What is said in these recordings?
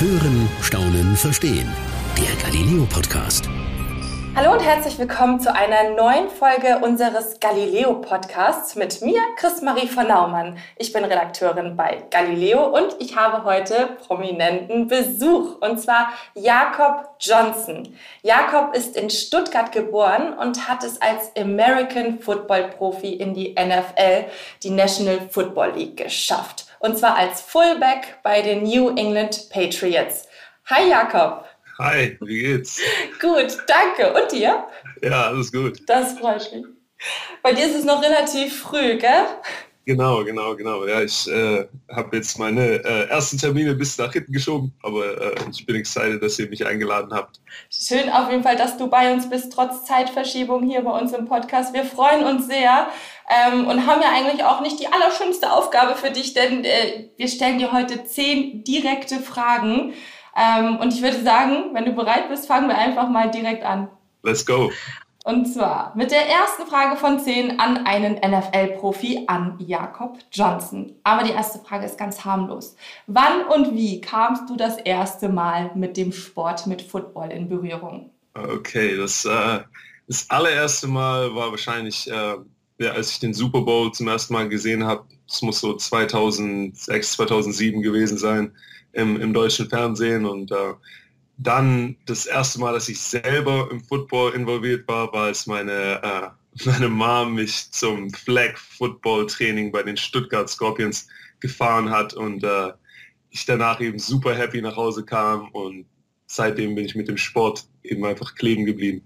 Hören, Staunen, Verstehen. Der Galileo Podcast. Hallo und herzlich willkommen zu einer neuen Folge unseres Galileo Podcasts mit mir, Chris-Marie von Naumann. Ich bin Redakteurin bei Galileo und ich habe heute prominenten Besuch und zwar Jakob Johnson. Jakob ist in Stuttgart geboren und hat es als American Football Profi in die NFL, die National Football League, geschafft. Und zwar als Fullback bei den New England Patriots. Hi Jakob. Hi, wie geht's? gut, danke. Und dir? Ja, alles gut. Das freut mich. Bei dir ist es noch relativ früh, gell? Genau, genau, genau. Ja, ich äh, habe jetzt meine äh, ersten Termine bis nach hinten geschoben, aber äh, ich bin excited, dass ihr mich eingeladen habt. Schön auf jeden Fall, dass du bei uns bist, trotz Zeitverschiebung hier bei uns im Podcast. Wir freuen uns sehr ähm, und haben ja eigentlich auch nicht die allerschönste Aufgabe für dich, denn äh, wir stellen dir heute zehn direkte Fragen. Ähm, und ich würde sagen, wenn du bereit bist, fangen wir einfach mal direkt an. Let's go. Und zwar mit der ersten Frage von zehn an einen NFL-Profi, an Jakob Johnson. Aber die erste Frage ist ganz harmlos. Wann und wie kamst du das erste Mal mit dem Sport, mit Football in Berührung? Okay, das, äh, das allererste Mal war wahrscheinlich, äh, ja, als ich den Super Bowl zum ersten Mal gesehen habe. Es muss so 2006, 2007 gewesen sein im, im deutschen Fernsehen und äh, dann das erste Mal, dass ich selber im Football involviert war, war es meine, äh, meine Mom mich zum Flag Football Training bei den Stuttgart Scorpions gefahren hat und äh, ich danach eben super happy nach Hause kam und seitdem bin ich mit dem Sport eben einfach kleben geblieben.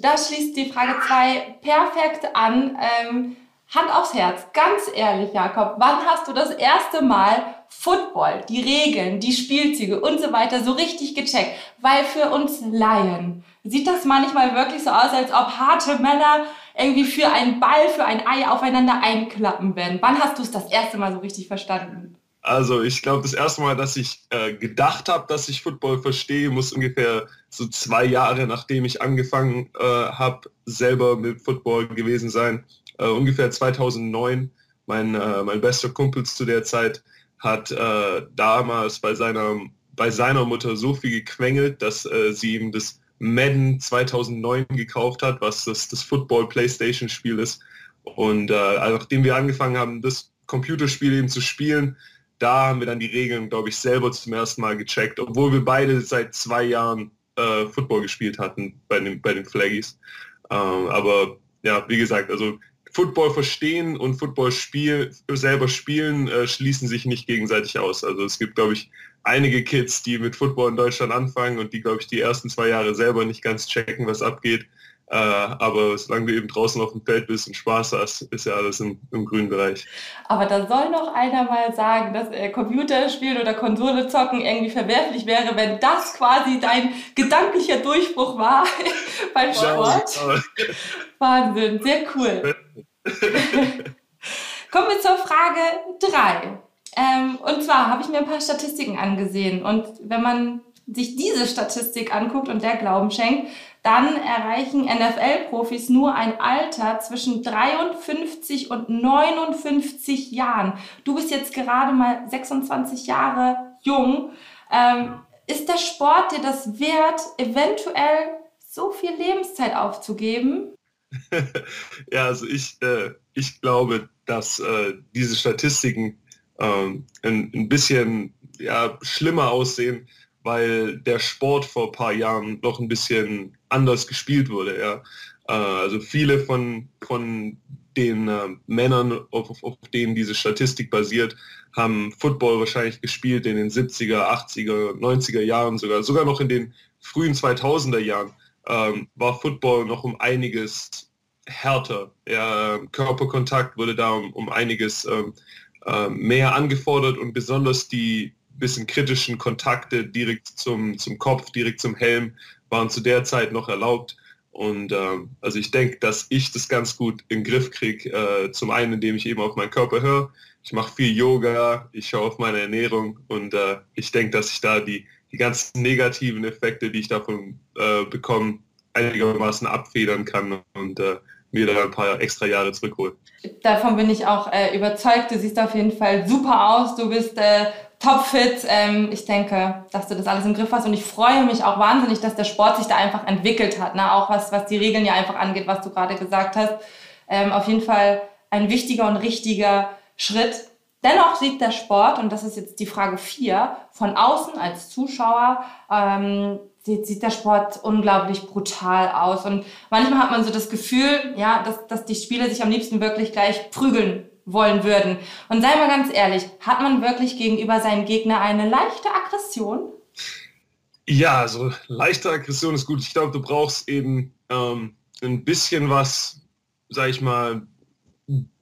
Da schließt die Frage 2 perfekt an. Ähm, Hand aufs Herz, ganz ehrlich, Jakob, wann hast du das erste Mal Football, die Regeln, die Spielzüge und so weiter so richtig gecheckt? Weil für uns Laien sieht das manchmal wirklich so aus, als ob harte Männer irgendwie für einen Ball, für ein Ei aufeinander einklappen werden. Wann hast du es das erste Mal so richtig verstanden? Also ich glaube, das erste Mal, dass ich äh, gedacht habe, dass ich Football verstehe, muss ungefähr so zwei Jahre, nachdem ich angefangen äh, habe, selber mit Football gewesen sein äh, ungefähr 2009. Mein, äh, mein bester Kumpel zu der Zeit hat äh, damals bei seiner, bei seiner Mutter so viel gequengelt, dass äh, sie ihm das Madden 2009 gekauft hat, was das, das Football-Playstation-Spiel ist. Und äh, nachdem wir angefangen haben, das Computerspiel eben zu spielen, da haben wir dann die Regeln, glaube ich, selber zum ersten Mal gecheckt, obwohl wir beide seit zwei Jahren äh, Football gespielt hatten bei den, bei den Flaggies. Ähm, aber ja, wie gesagt, also Football verstehen und Football spiel, selber spielen äh, schließen sich nicht gegenseitig aus. Also es gibt, glaube ich, einige Kids, die mit Football in Deutschland anfangen und die, glaube ich, die ersten zwei Jahre selber nicht ganz checken, was abgeht. Äh, aber solange du eben draußen auf dem Feld bist und Spaß hast, ist ja alles im, im grünen Bereich. Aber da soll noch einer mal sagen, dass äh, Computerspielen oder Konsole zocken irgendwie verwerflich wäre, wenn das quasi dein gedanklicher Durchbruch war beim Sport. Wahnsinn, sehr cool. Kommen wir zur Frage 3. Ähm, und zwar habe ich mir ein paar Statistiken angesehen. Und wenn man sich diese Statistik anguckt und der Glauben schenkt, dann erreichen NFL-Profis nur ein Alter zwischen 53 und 59 Jahren. Du bist jetzt gerade mal 26 Jahre jung. Ähm, ist der Sport dir das wert, eventuell so viel Lebenszeit aufzugeben? ja, also ich, äh, ich glaube, dass äh, diese Statistiken äh, ein, ein bisschen ja, schlimmer aussehen, weil der Sport vor ein paar Jahren noch ein bisschen anders gespielt wurde. Ja. Äh, also viele von, von den äh, Männern, auf, auf, denen diese Statistik basiert, haben Football wahrscheinlich gespielt in den 70er, 80er, 90er Jahren sogar, sogar noch in den frühen 2000er Jahren ähm, war Football noch um einiges härter. Ja, Körperkontakt wurde da um, um einiges ähm, äh, mehr angefordert und besonders die bisschen kritischen Kontakte direkt zum, zum Kopf, direkt zum Helm waren zu der Zeit noch erlaubt. Und ähm, also ich denke, dass ich das ganz gut im Griff kriege. Äh, zum einen, indem ich eben auf meinen Körper höre. Ich mache viel Yoga, ich schaue auf meine Ernährung und äh, ich denke, dass ich da die, die ganzen negativen Effekte, die ich davon äh, bekomme, einigermaßen abfedern kann und äh, mir da ein paar extra Jahre zurückholen. Davon bin ich auch äh, überzeugt. Du siehst auf jeden Fall super aus. Du bist äh, topfit. Ähm, ich denke, dass du das alles im Griff hast und ich freue mich auch wahnsinnig, dass der Sport sich da einfach entwickelt hat. Ne? Auch was, was die Regeln ja einfach angeht, was du gerade gesagt hast. Ähm, auf jeden Fall ein wichtiger und richtiger Schritt. Dennoch sieht der Sport, und das ist jetzt die Frage 4, von außen als Zuschauer, ähm, sieht, der Sport unglaublich brutal aus. Und manchmal hat man so das Gefühl, ja, dass, dass die Spieler sich am liebsten wirklich gleich prügeln wollen würden. Und sei mal ganz ehrlich, hat man wirklich gegenüber seinen Gegner eine leichte Aggression? Ja, also leichte Aggression ist gut. Ich glaube, du brauchst eben ähm, ein bisschen was, sag ich mal,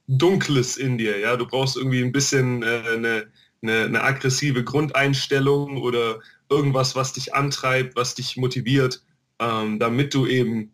Dunkles in dir. Ja, du brauchst irgendwie ein bisschen äh, eine, eine, eine aggressive Grundeinstellung oder irgendwas, was dich antreibt, was dich motiviert, ähm, damit du eben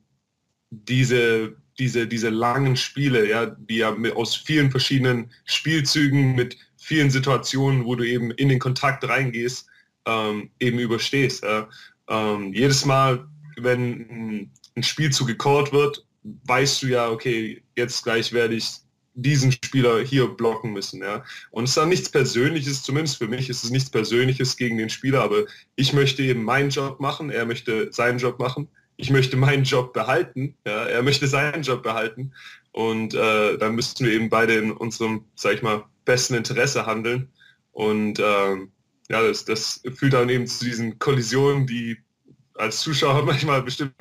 diese, diese, diese langen Spiele, ja, die ja aus vielen verschiedenen Spielzügen mit vielen Situationen, wo du eben in den Kontakt reingehst, ähm, eben überstehst. Ja. Ähm, jedes Mal, wenn ein Spielzug gecallt wird, weißt du ja, okay, jetzt gleich werde ich diesen Spieler hier blocken müssen. Ja. Und es ist dann nichts Persönliches, zumindest für mich ist es nichts Persönliches gegen den Spieler, aber ich möchte eben meinen Job machen, er möchte seinen Job machen, ich möchte meinen Job behalten, ja, er möchte seinen Job behalten und äh, dann müssten wir eben beide in unserem, sag ich mal, besten Interesse handeln und ähm, ja, das, das führt dann eben zu diesen Kollisionen, die als Zuschauer manchmal bestimmt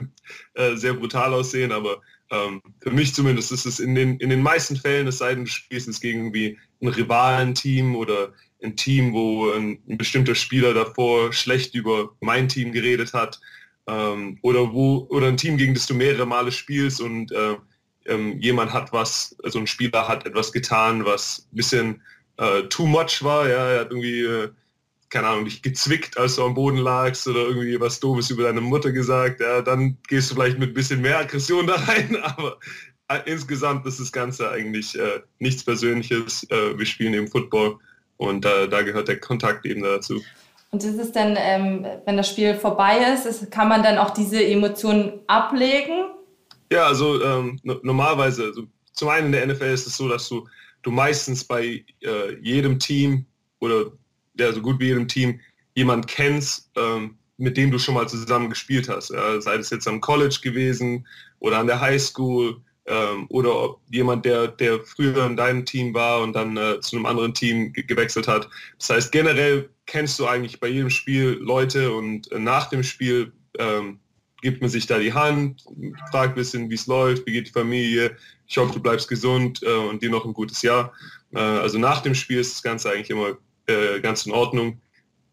äh, sehr brutal aussehen, aber ähm, für mich zumindest ist es in den, in den meisten Fällen, es sei denn, du spielst es gegen irgendwie ein Rivalenteam oder ein Team, wo ein, ein, bestimmter Spieler davor schlecht über mein Team geredet hat ähm, oder wo oder ein Team, gegen das du mehrere Male spielst und äh, ähm, jemand hat was, also ein Spieler hat etwas getan, was ein bisschen äh, too much war, ja, er hat irgendwie äh, keine Ahnung, dich gezwickt, als du am Boden lagst oder irgendwie was Doofes über deine Mutter gesagt, ja, dann gehst du vielleicht mit ein bisschen mehr Aggression da rein, aber äh, insgesamt ist das Ganze eigentlich äh, nichts Persönliches. Äh, wir spielen eben Football und äh, da gehört der Kontakt eben dazu. Und ist es dann, ähm, wenn das Spiel vorbei ist, ist, kann man dann auch diese Emotionen ablegen? Ja, also ähm, normalerweise, also zum einen in der NFL ist es so, dass du, du meistens bei äh, jedem Team oder der so gut wie jedem Team jemand kennst, ähm, mit dem du schon mal zusammen gespielt hast. Ja, sei es jetzt am College gewesen oder an der High School ähm, oder jemand, der, der früher in deinem Team war und dann äh, zu einem anderen Team ge gewechselt hat. Das heißt, generell kennst du eigentlich bei jedem Spiel Leute und äh, nach dem Spiel ähm, gibt man sich da die Hand, fragt ein bisschen, wie es läuft, wie geht die Familie. Ich hoffe, du bleibst gesund äh, und dir noch ein gutes Jahr. Äh, also nach dem Spiel ist das Ganze eigentlich immer äh, ganz in Ordnung.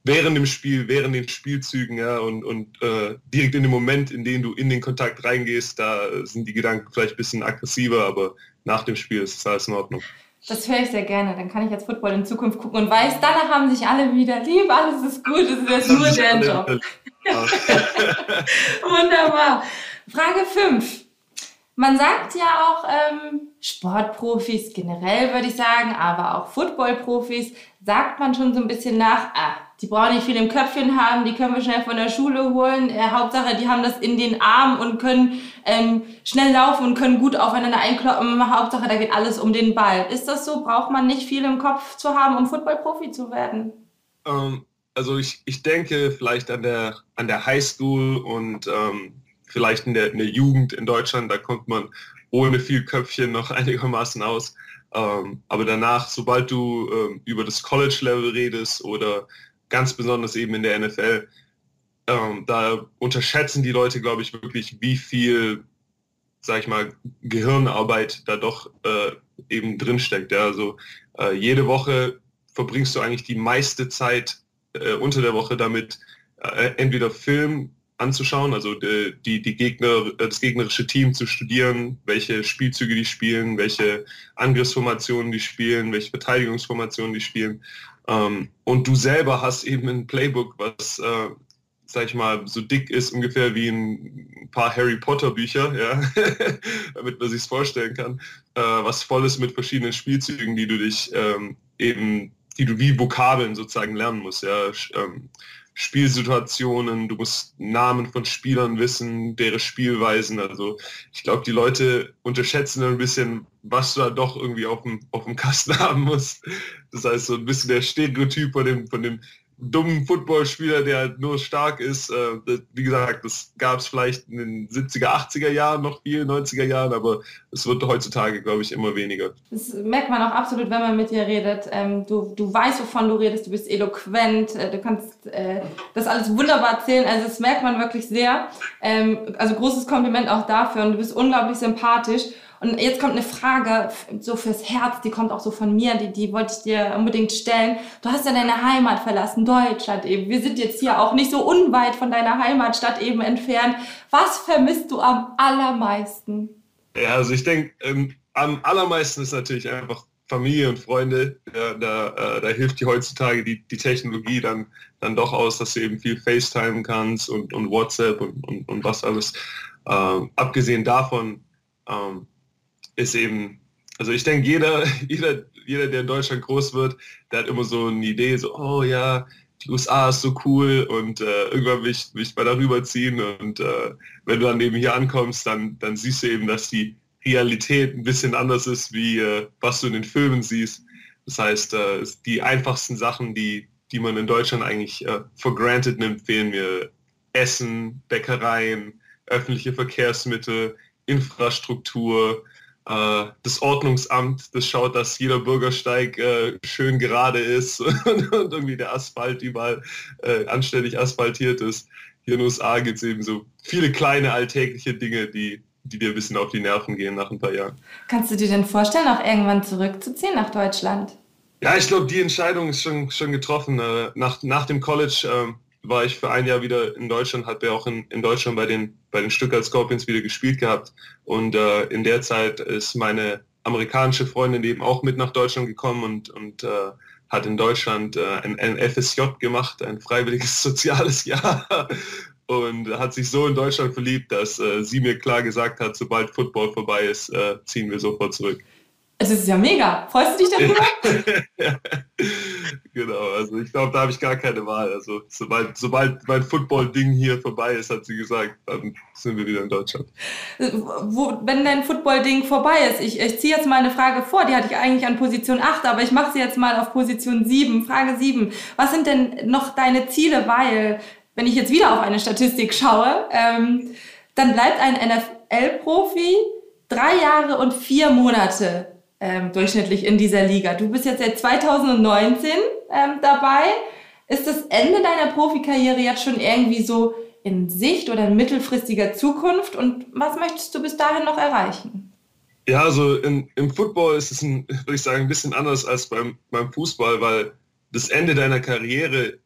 Während dem Spiel, während den Spielzügen, ja, und, und äh, direkt in dem Moment, in dem du in den Kontakt reingehst, da sind die Gedanken vielleicht ein bisschen aggressiver, aber nach dem Spiel ist es alles in Ordnung. Das höre ich sehr gerne. Dann kann ich jetzt Football in Zukunft gucken und weiß, danach haben sich alle wieder lieb, alles ist gut, es ist nur der Job. Wunderbar. Frage 5. Man sagt ja auch ähm, Sportprofis generell, würde ich sagen, aber auch Footballprofis, sagt man schon so ein bisschen nach, ah, die brauchen nicht viel im Köpfchen haben, die können wir schnell von der Schule holen. Äh, Hauptsache, die haben das in den Armen und können ähm, schnell laufen und können gut aufeinander einkloppen. Hauptsache, da geht alles um den Ball. Ist das so? Braucht man nicht viel im Kopf zu haben, um Footballprofi zu werden? Ähm, also ich, ich denke vielleicht an der, an der Highschool und ähm, vielleicht in der, in der Jugend in Deutschland, da kommt man ohne viel Köpfchen noch einigermaßen aus. Ähm, aber danach, sobald du ähm, über das College-Level redest oder ganz besonders eben in der NFL, ähm, da unterschätzen die Leute, glaube ich, wirklich, wie viel, sag ich mal, Gehirnarbeit da doch äh, eben drinsteckt. Ja? Also äh, jede Woche verbringst du eigentlich die meiste Zeit äh, unter der Woche damit, äh, entweder Film anzuschauen, also die, die, die Gegner, äh, das gegnerische Team zu studieren, welche Spielzüge die spielen, welche Angriffsformationen die spielen, welche Verteidigungsformationen die spielen. Ähm, und du selber hast eben ein Playbook, was, äh, sag ich mal, so dick ist ungefähr wie ein paar Harry Potter Bücher, ja, damit man sich vorstellen kann, äh, was voll ist mit verschiedenen Spielzügen, die du dich ähm, eben die du wie Vokabeln sozusagen lernen musst. Ja? Spielsituationen, du musst Namen von Spielern wissen, deren Spielweisen. Also ich glaube, die Leute unterschätzen ein bisschen, was du da doch irgendwie auf dem, auf dem Kasten haben musst. Das heißt, so ein bisschen der Stereotyp von dem, von dem dummen Footballspieler, der halt nur stark ist. Äh, wie gesagt, das gab es vielleicht in den 70er, 80er Jahren noch viel, 90er Jahren, aber es wird heutzutage, glaube ich, immer weniger. Das merkt man auch absolut, wenn man mit dir redet. Ähm, du, du weißt, wovon du redest, du bist eloquent, äh, du kannst äh, das alles wunderbar erzählen. Also das merkt man wirklich sehr. Ähm, also großes Kompliment auch dafür und du bist unglaublich sympathisch. Und jetzt kommt eine Frage so fürs Herz, die kommt auch so von mir, die, die wollte ich dir unbedingt stellen. Du hast ja deine Heimat verlassen, Deutschland eben. Wir sind jetzt hier auch nicht so unweit von deiner Heimatstadt eben entfernt. Was vermisst du am allermeisten? Ja, also ich denke, ähm, am allermeisten ist natürlich einfach Familie und Freunde. Ja, da, äh, da hilft dir heutzutage die, die Technologie dann, dann doch aus, dass du eben viel FaceTime kannst und, und WhatsApp und, und, und was alles. Äh, abgesehen davon ähm, ist eben, also ich denke, jeder, jeder, jeder, der in Deutschland groß wird, der hat immer so eine Idee, so, oh ja, die USA ist so cool und äh, irgendwann will ich, will ich mal darüber ziehen und äh, wenn du dann eben hier ankommst, dann, dann siehst du eben, dass die Realität ein bisschen anders ist, wie äh, was du in den Filmen siehst. Das heißt, äh, die einfachsten Sachen, die, die man in Deutschland eigentlich äh, for granted nimmt, fehlen mir Essen, Bäckereien, öffentliche Verkehrsmittel, Infrastruktur, das Ordnungsamt, das schaut, dass jeder Bürgersteig äh, schön gerade ist und, und, irgendwie der Asphalt überall äh, anständig asphaltiert ist. Hier in den USA gibt es eben so viele kleine alltägliche Dinge, die, die dir ein bisschen auf die Nerven gehen nach ein paar Jahren. Kannst du dir denn vorstellen, auch irgendwann zurückzuziehen nach Deutschland? Ja, ich glaube, die Entscheidung ist schon, schon getroffen. Äh, nach, nach dem College ähm, war ich für ein Jahr wieder in Deutschland, habe ja auch in, in Deutschland bei den, bei den Stuttgart Scorpions wieder gespielt gehabt. Und äh, in der Zeit ist meine amerikanische Freundin eben auch mit nach Deutschland gekommen und, und äh, hat in Deutschland äh, ein, ein FSJ gemacht, ein freiwilliges soziales Jahr. Und hat sich so in Deutschland verliebt, dass äh, sie mir klar gesagt hat, sobald Football vorbei ist, äh, ziehen wir sofort zurück. Es ist ja mega. Freust du dich darüber? genau, also ich glaube, da habe ich gar keine Wahl. Also sobald, sobald mein Football-Ding hier vorbei ist, hat sie gesagt, dann sind wir wieder in Deutschland. Wo, wenn dein Football-Ding vorbei ist, ich, ich ziehe jetzt mal eine Frage vor, die hatte ich eigentlich an Position 8, aber ich mache sie jetzt mal auf Position 7. Frage 7. Was sind denn noch deine Ziele? Weil, wenn ich jetzt wieder auf eine Statistik schaue, ähm, dann bleibt ein NFL-Profi drei Jahre und vier Monate ähm, durchschnittlich in dieser Liga. Du bist jetzt seit 2019 ähm, dabei. Ist das Ende deiner Profikarriere jetzt schon irgendwie so in Sicht oder in mittelfristiger Zukunft? Und was möchtest du bis dahin noch erreichen? Ja, also in, im Football ist es, ein, würde ich sagen, ein bisschen anders als beim, beim Fußball, weil das Ende deiner Karriere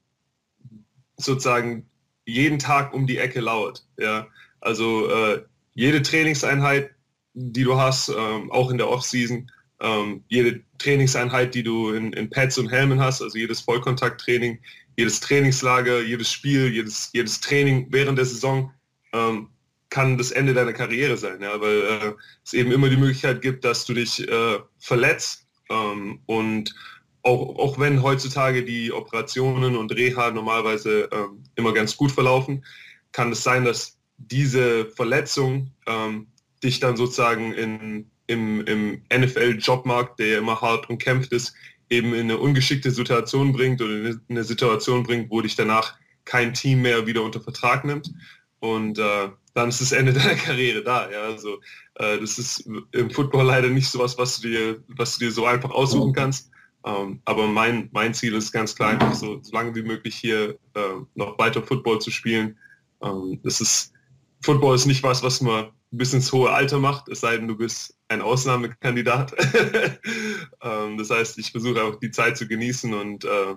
sozusagen jeden Tag um die Ecke lauert. Ja? Also äh, jede Trainingseinheit, die du hast, ähm, auch in der Offseason, ähm, jede Trainingseinheit, die du in, in Pads und Helmen hast, also jedes Vollkontakttraining, jedes Trainingslager, jedes Spiel, jedes, jedes Training während der Saison ähm, kann das Ende deiner Karriere sein, ja, weil äh, es eben immer die Möglichkeit gibt, dass du dich äh, verletzt. Ähm, und auch, auch wenn heutzutage die Operationen und Reha normalerweise ähm, immer ganz gut verlaufen, kann es sein, dass diese Verletzung ähm, dich dann sozusagen in im, im NFL-Jobmarkt, der ja immer hart umkämpft ist, eben in eine ungeschickte Situation bringt oder in eine Situation bringt, wo dich danach kein Team mehr wieder unter Vertrag nimmt. Und äh, dann ist das Ende deiner Karriere da. Ja? Also äh, das ist im Football leider nicht so was, was du dir, was du dir so einfach aussuchen kannst. Ähm, aber mein, mein Ziel ist ganz klar, einfach so, so lange wie möglich hier äh, noch weiter Football zu spielen. Ähm, das ist, Football ist nicht was, was man bis ins hohe Alter macht, es sei denn, du bist ein Ausnahmekandidat. ähm, das heißt, ich versuche auch die Zeit zu genießen und äh,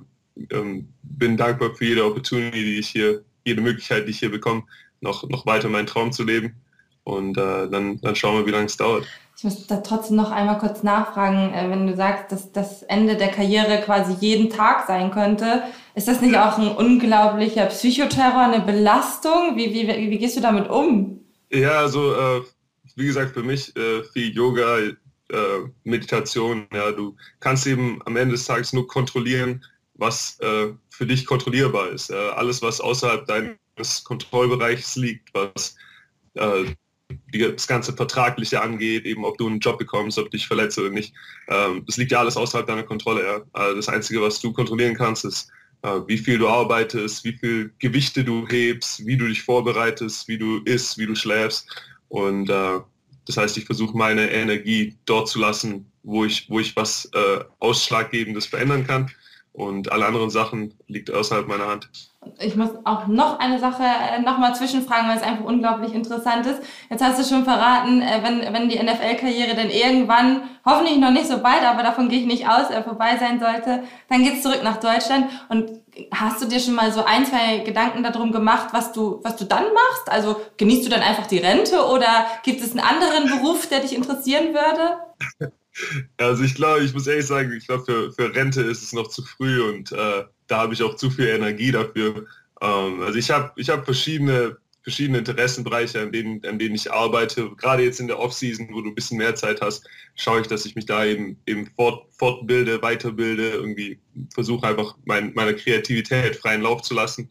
ähm, bin dankbar für jede Opportunity, die ich hier, jede Möglichkeit, die ich hier bekomme, noch, noch weiter meinen Traum zu leben. Und äh, dann, dann schauen wir, wie lange es dauert. Ich muss da trotzdem noch einmal kurz nachfragen, äh, wenn du sagst, dass das Ende der Karriere quasi jeden Tag sein könnte. Ist das nicht auch ein unglaublicher Psychoterror, eine Belastung? Wie, wie, wie gehst du damit um? Ja, also äh, wie gesagt, für mich äh, viel Yoga, äh, Meditation. Ja, du kannst eben am Ende des Tages nur kontrollieren, was äh, für dich kontrollierbar ist. Alles, was außerhalb deines Kontrollbereichs liegt, was äh, das ganze Vertragliche angeht, eben ob du einen Job bekommst, ob dich verletzt oder nicht. Ähm, das liegt ja alles außerhalb deiner Kontrolle. Ja? Also das Einzige, was du kontrollieren kannst, ist, wie viel du arbeitest, wie viel Gewichte du hebst, wie du dich vorbereitest, wie du isst, wie du schläfst. Und äh, das heißt, ich versuche meine Energie dort zu lassen, wo ich, wo ich was äh, Ausschlaggebendes verändern kann. Und alle anderen Sachen liegt außerhalb meiner Hand. Ich muss auch noch eine Sache äh, nochmal zwischenfragen, weil es einfach unglaublich interessant ist. Jetzt hast du schon verraten, äh, wenn, wenn die NFL-Karriere denn irgendwann, hoffentlich noch nicht so bald, aber davon gehe ich nicht aus, äh, vorbei sein sollte, dann geht's zurück nach Deutschland. Und hast du dir schon mal so ein, zwei Gedanken darum gemacht, was du, was du dann machst? Also genießt du dann einfach die Rente oder gibt es einen anderen Beruf, der dich interessieren würde? Also ich glaube, ich muss ehrlich sagen, ich glaube, für, für Rente ist es noch zu früh und äh, da habe ich auch zu viel Energie dafür. Ähm, also ich habe ich hab verschiedene, verschiedene Interessenbereiche, an denen, an denen ich arbeite. Gerade jetzt in der Off-Season, wo du ein bisschen mehr Zeit hast, schaue ich, dass ich mich da eben, eben fort, fortbilde, weiterbilde, irgendwie versuche einfach mein, meine Kreativität freien Lauf zu lassen.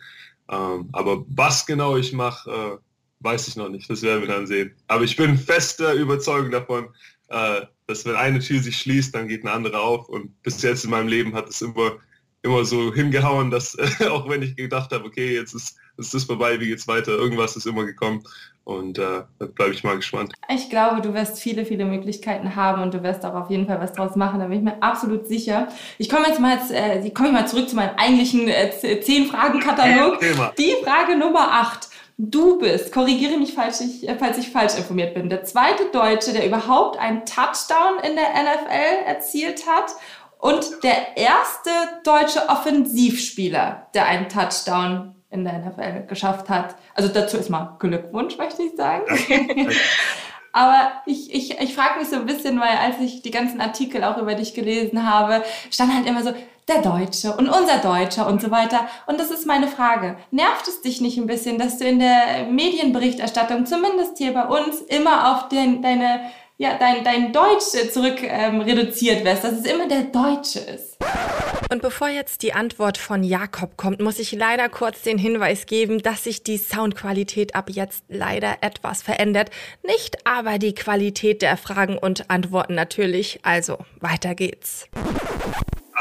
Ähm, aber was genau ich mache, äh, weiß ich noch nicht. Das werden wir dann sehen. Aber ich bin fester Überzeugung davon, äh, dass wenn eine Tür sich schließt, dann geht eine andere auf. Und bis jetzt in meinem Leben hat es immer, immer so hingehauen, dass äh, auch wenn ich gedacht habe, okay, jetzt ist, ist das vorbei, wie geht's weiter, irgendwas ist immer gekommen. Und äh, da bleibe ich mal gespannt. Ich glaube, du wirst viele, viele Möglichkeiten haben und du wirst auch auf jeden Fall was draus machen. Da bin ich mir absolut sicher. Ich komme jetzt mal, äh, komme ich mal zurück zu meinem eigentlichen äh, zehn Fragen Katalog. Die Frage Nummer acht. Du bist, korrigiere mich, falls ich, äh, falls ich falsch informiert bin, der zweite Deutsche, der überhaupt einen Touchdown in der NFL erzielt hat und der erste deutsche Offensivspieler, der einen Touchdown in der NFL geschafft hat. Also dazu ist mal Glückwunsch, möchte ich sagen. Aber ich, ich, ich frage mich so ein bisschen, weil als ich die ganzen Artikel auch über dich gelesen habe, stand halt immer so, der Deutsche und unser Deutscher und so weiter. Und das ist meine Frage. Nervt es dich nicht ein bisschen, dass du in der Medienberichterstattung, zumindest hier bei uns, immer auf den, deine, ja, dein, dein Deutsch zurück ähm, reduziert wirst, dass es immer der Deutsche ist? Und bevor jetzt die Antwort von Jakob kommt, muss ich leider kurz den Hinweis geben, dass sich die Soundqualität ab jetzt leider etwas verändert. Nicht aber die Qualität der Fragen und Antworten natürlich. Also, weiter geht's.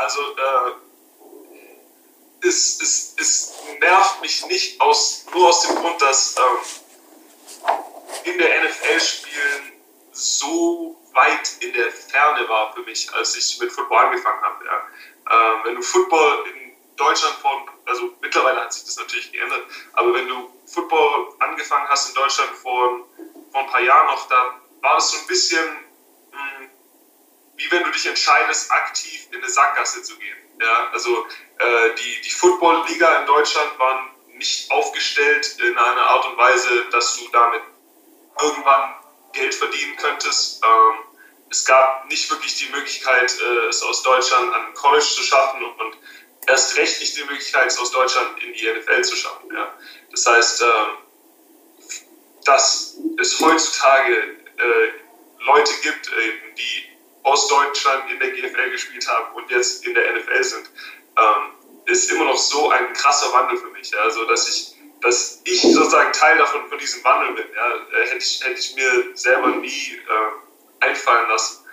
Also äh, es, es, es nervt mich nicht aus, nur aus dem Grund, dass ähm, in der NFL spielen so weit in der Ferne war für mich, als ich mit Football angefangen habe. Ja. Ähm, wenn du Football in Deutschland vor, also mittlerweile hat sich das natürlich geändert, aber wenn du Football angefangen hast in Deutschland vor, vor ein paar Jahren noch, dann war das so ein bisschen wie wenn du dich entscheidest, aktiv in eine Sackgasse zu gehen. Ja, also äh, die, die Football-Liga in Deutschland waren nicht aufgestellt in einer Art und Weise, dass du damit irgendwann Geld verdienen könntest. Ähm, es gab nicht wirklich die Möglichkeit, äh, es aus Deutschland an College zu schaffen und erst recht nicht die Möglichkeit, es aus Deutschland in die NFL zu schaffen. Ja. Das heißt, äh, dass es heutzutage äh, Leute gibt, die aus Deutschland in der GFL gespielt haben und jetzt in der NFL sind, ähm, ist immer noch so ein krasser Wandel für mich. Ja? Also, dass ich, dass ich sozusagen Teil davon von diesem Wandel bin, ja? Äh, hätte, ich, hätte ich mir selber nie äh, einfallen lassen.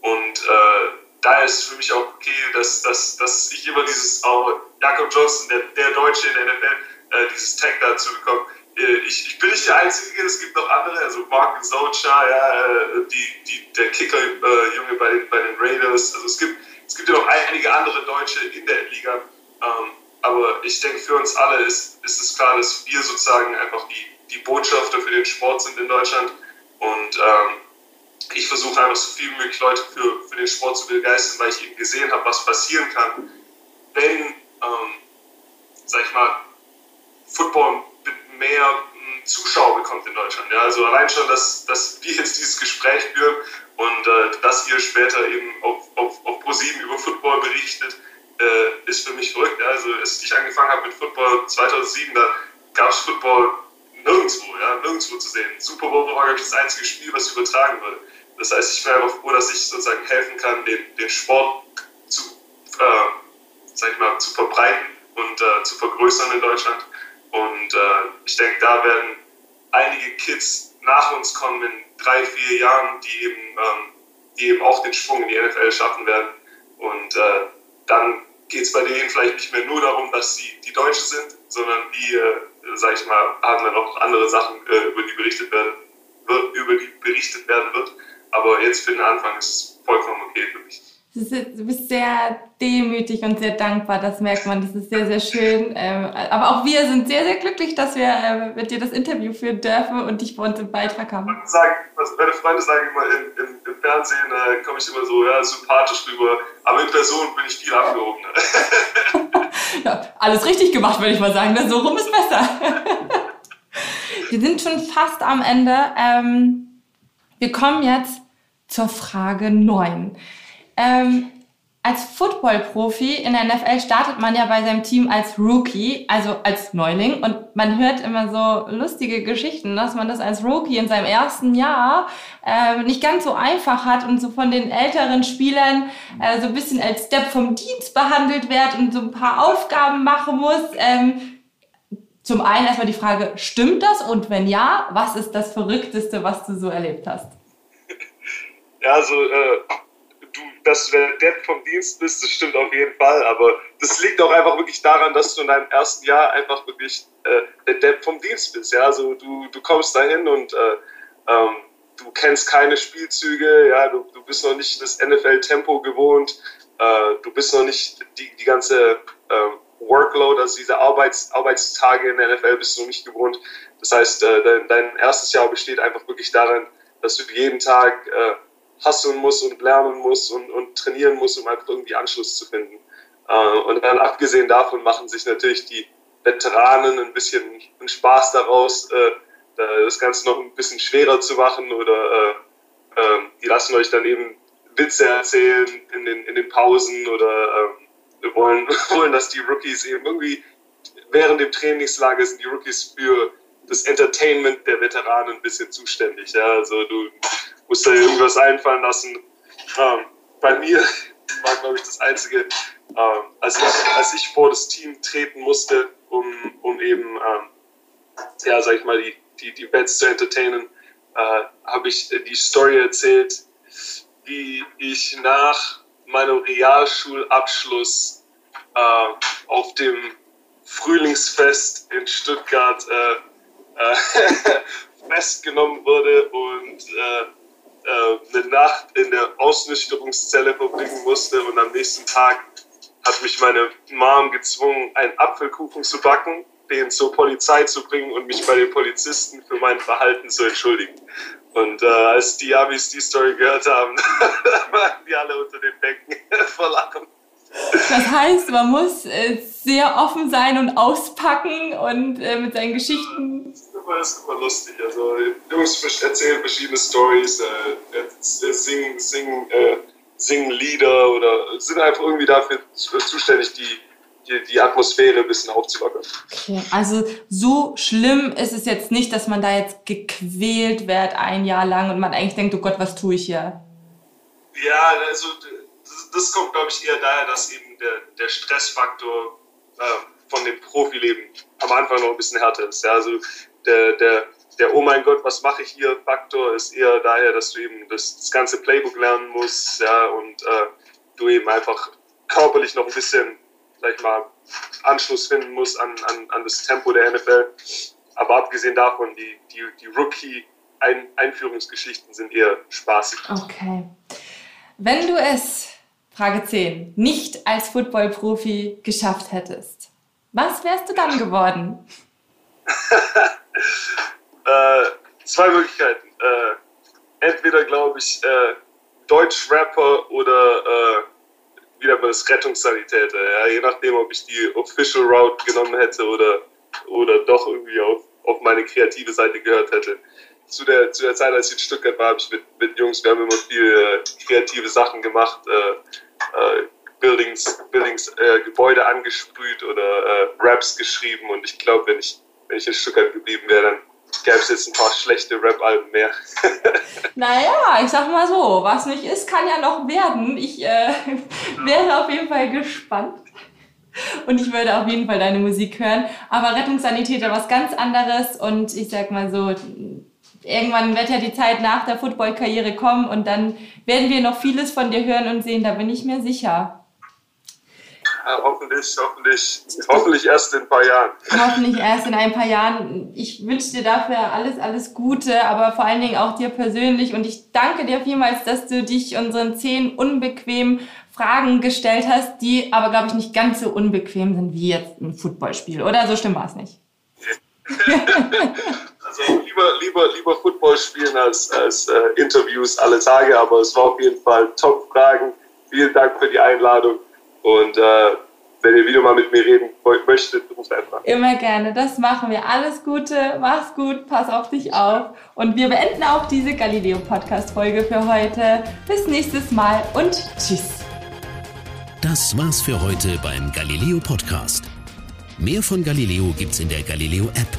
Und äh, da ist für mich auch okay, dass, dass, dass ich immer dieses, oh, Jakob Johnson, der, der Deutsche in der NFL, äh, dieses Tag dazu bekomme ich, ich, bin nicht der Einzige, es gibt noch andere, also Mark Socha, ja, äh, die, die, der Kicker-Junge äh, bei, den, bei den Raiders. Also es gibt, es gibt ja noch einige andere Deutsche in der Liga. Ähm, aber ich denke, für uns alle ist, ist es klar, dass wir sozusagen einfach die, die Botschafter für den Sport sind in Deutschland. Und ähm, ich versuche einfach so viel wie möglich Leute für, für den Sport zu begeistern, weil ich eben gesehen habe, was passieren kann, wenn, ähm, sag ich mal, Football mehr hm, Zuschauer bekommt in Deutschland. Ja, also allein schon, dass, dass wir jetzt dieses Gespräch führen und äh, dass ihr später eben auf, auf, auf ProSieben über Football berichtet, äh, ist für mich verrückt. Ja, also als ich angefangen habe mit Football 2007, da gab es Football nirgendwo, ja, nirgendwo zu sehen. Super Bowl war, glaube ich, das einzige Spiel, was übertragen wurde. Das heißt, ich bin einfach froh, dass ich sozusagen helfen kann, den, den Sport zu, äh, sag ich mal, zu verbreiten und äh, zu vergrößern in Deutschland. Und äh, ich denke, da werden einige Kids nach uns kommen in drei, vier Jahren, die eben, ähm, die eben auch den Schwung in die NFL schaffen werden. Und äh, dann geht es bei denen vielleicht nicht mehr nur darum, dass sie die Deutsche sind, sondern die, äh, sag ich mal, haben dann auch andere Sachen, äh, über die berichtet werden wird, über die berichtet werden wird. Aber jetzt für den Anfang ist es vollkommen okay für mich. Du bist sehr demütig und sehr dankbar, das merkt man, das ist sehr, sehr schön. Ähm, aber auch wir sind sehr, sehr glücklich, dass wir äh, mit dir das Interview führen dürfen und dich bei uns im Beitrag haben. Sagen, also meine Freunde sagen immer, im, im, im Fernsehen äh, komme ich immer so ja, sympathisch rüber, aber in Person bin ich viel abgehobener. ja, alles richtig gemacht, würde ich mal sagen. Ne? So rum ist besser. wir sind schon fast am Ende. Ähm, wir kommen jetzt zur Frage 9. Ähm, als Football-Profi in der NFL startet man ja bei seinem Team als Rookie, also als Neuling. Und man hört immer so lustige Geschichten, dass man das als Rookie in seinem ersten Jahr äh, nicht ganz so einfach hat und so von den älteren Spielern äh, so ein bisschen als Step vom Dienst behandelt wird und so ein paar Aufgaben machen muss. Ähm, zum einen erstmal die Frage, stimmt das? Und wenn ja, was ist das Verrückteste, was du so erlebt hast? Ja, also äh dass du der vom Dienst bist, das stimmt auf jeden Fall, aber das liegt auch einfach wirklich daran, dass du in deinem ersten Jahr einfach wirklich äh, der Depp vom Dienst bist. Ja? Also du, du kommst dahin und äh, ähm, du kennst keine Spielzüge, ja, du, du bist noch nicht das NFL-Tempo gewohnt, äh, du bist noch nicht die, die ganze ähm, Workload, also diese Arbeits, Arbeitstage in der NFL bist du noch nicht gewohnt. Das heißt, äh, dein, dein erstes Jahr besteht einfach wirklich darin, dass du jeden Tag äh, hasseln muss und lernen muss und, und trainieren muss, um einfach irgendwie Anschluss zu finden. Äh, und dann abgesehen davon machen sich natürlich die Veteranen ein bisschen einen Spaß daraus, äh, das Ganze noch ein bisschen schwerer zu machen oder äh, äh, die lassen euch dann eben Witze erzählen in den, in den Pausen oder äh, wollen, wollen, dass die Rookies eben irgendwie während dem Trainingslager sind die Rookies für das Entertainment der Veteranen ein bisschen zuständig. Ja? Also du musst da irgendwas einfallen lassen. Ähm, bei mir war, glaube ich, das Einzige, ähm, als, ich, als ich vor das Team treten musste, um, um eben, ähm, ja, sag ich mal, die, die, die Bets zu entertainen, äh, habe ich die Story erzählt, wie ich nach meinem Realschulabschluss äh, auf dem Frühlingsfest in Stuttgart äh, äh festgenommen wurde und äh, eine Nacht in der Ausnüchterungszelle verbringen musste und am nächsten Tag hat mich meine Mom gezwungen, einen Apfelkuchen zu backen, den zur Polizei zu bringen und mich bei den Polizisten für mein Verhalten zu entschuldigen. Und äh, als die Amis die Story gehört haben, waren die alle unter den Bänken vor Lachen. Das heißt, man muss äh, sehr offen sein und auspacken und äh, mit seinen Geschichten. Das ist immer, das ist immer lustig. Also, Jungs erzählen verschiedene Stories, äh, singen, singen, äh, singen Lieder oder sind einfach irgendwie dafür zuständig, die, die, die Atmosphäre ein bisschen aufzulockern. Okay, also so schlimm ist es jetzt nicht, dass man da jetzt gequält wird ein Jahr lang und man eigentlich denkt, oh Gott, was tue ich hier? Ja, also das kommt, glaube ich, eher daher, dass eben der, der Stressfaktor äh, von dem Profileben am Anfang noch ein bisschen härter ist. Ja? Also der, der, der Oh mein Gott, was mache ich hier Faktor ist eher daher, dass du eben das, das ganze Playbook lernen musst ja? und äh, du eben einfach körperlich noch ein bisschen, sag mal, Anschluss finden musst an, an, an das Tempo der NFL. Aber abgesehen davon, die, die, die Rookie-Einführungsgeschichten sind eher spaßig. Okay. Wenn du es Frage 10. Nicht als Football-Profi geschafft hättest. Was wärst du dann geworden? äh, zwei Möglichkeiten. Äh, entweder, glaube ich, äh, Deutsch-Rapper oder äh, wieder mal das Rettungssanitäter. Ja? Je nachdem, ob ich die Official Route genommen hätte oder, oder doch irgendwie auf, auf meine kreative Seite gehört hätte zu der, zu der Zeit, als ich in Stuttgart war, habe ich mit, mit Jungs, wir haben immer viel äh, kreative Sachen gemacht, äh, Buildings, Buildings äh, Gebäude angesprüht oder äh, Raps geschrieben und ich glaube, wenn ich, wenn ich in Stuttgart geblieben wäre, dann gäbe es jetzt ein paar schlechte Rap-Alben mehr. naja, ich sag mal so, was nicht ist, kann ja noch werden. Ich äh, wäre auf jeden Fall gespannt. Und ich würde auf jeden Fall deine Musik hören. Aber Rettungssanitäter was ganz anderes. Und ich sag mal so, irgendwann wird ja die Zeit nach der Football-Karriere kommen und dann werden wir noch vieles von dir hören und sehen, da bin ich mir sicher. Ja, hoffentlich, hoffentlich, hoffentlich erst in ein paar Jahren. Hoffentlich erst in ein paar Jahren. Ich wünsche dir dafür alles, alles Gute, aber vor allen Dingen auch dir persönlich. Und ich danke dir vielmals, dass du dich unseren zehn unbequemen Fragen gestellt hast, die aber, glaube ich, nicht ganz so unbequem sind wie jetzt ein Footballspiel. Oder so stimmt war es nicht. also lieber, lieber, lieber Football spielen als, als äh, Interviews alle Tage, aber es war auf jeden Fall Top-Fragen. Vielen Dank für die Einladung. Und äh, wenn ihr wieder mal mit mir reden möchtet, ruft einfach. Immer gerne, das machen wir. Alles Gute, mach's gut, pass auf dich auf. Und wir beenden auch diese Galileo-Podcast-Folge für heute. Bis nächstes Mal und tschüss. Das war's für heute beim Galileo Podcast. Mehr von Galileo gibt's in der Galileo App,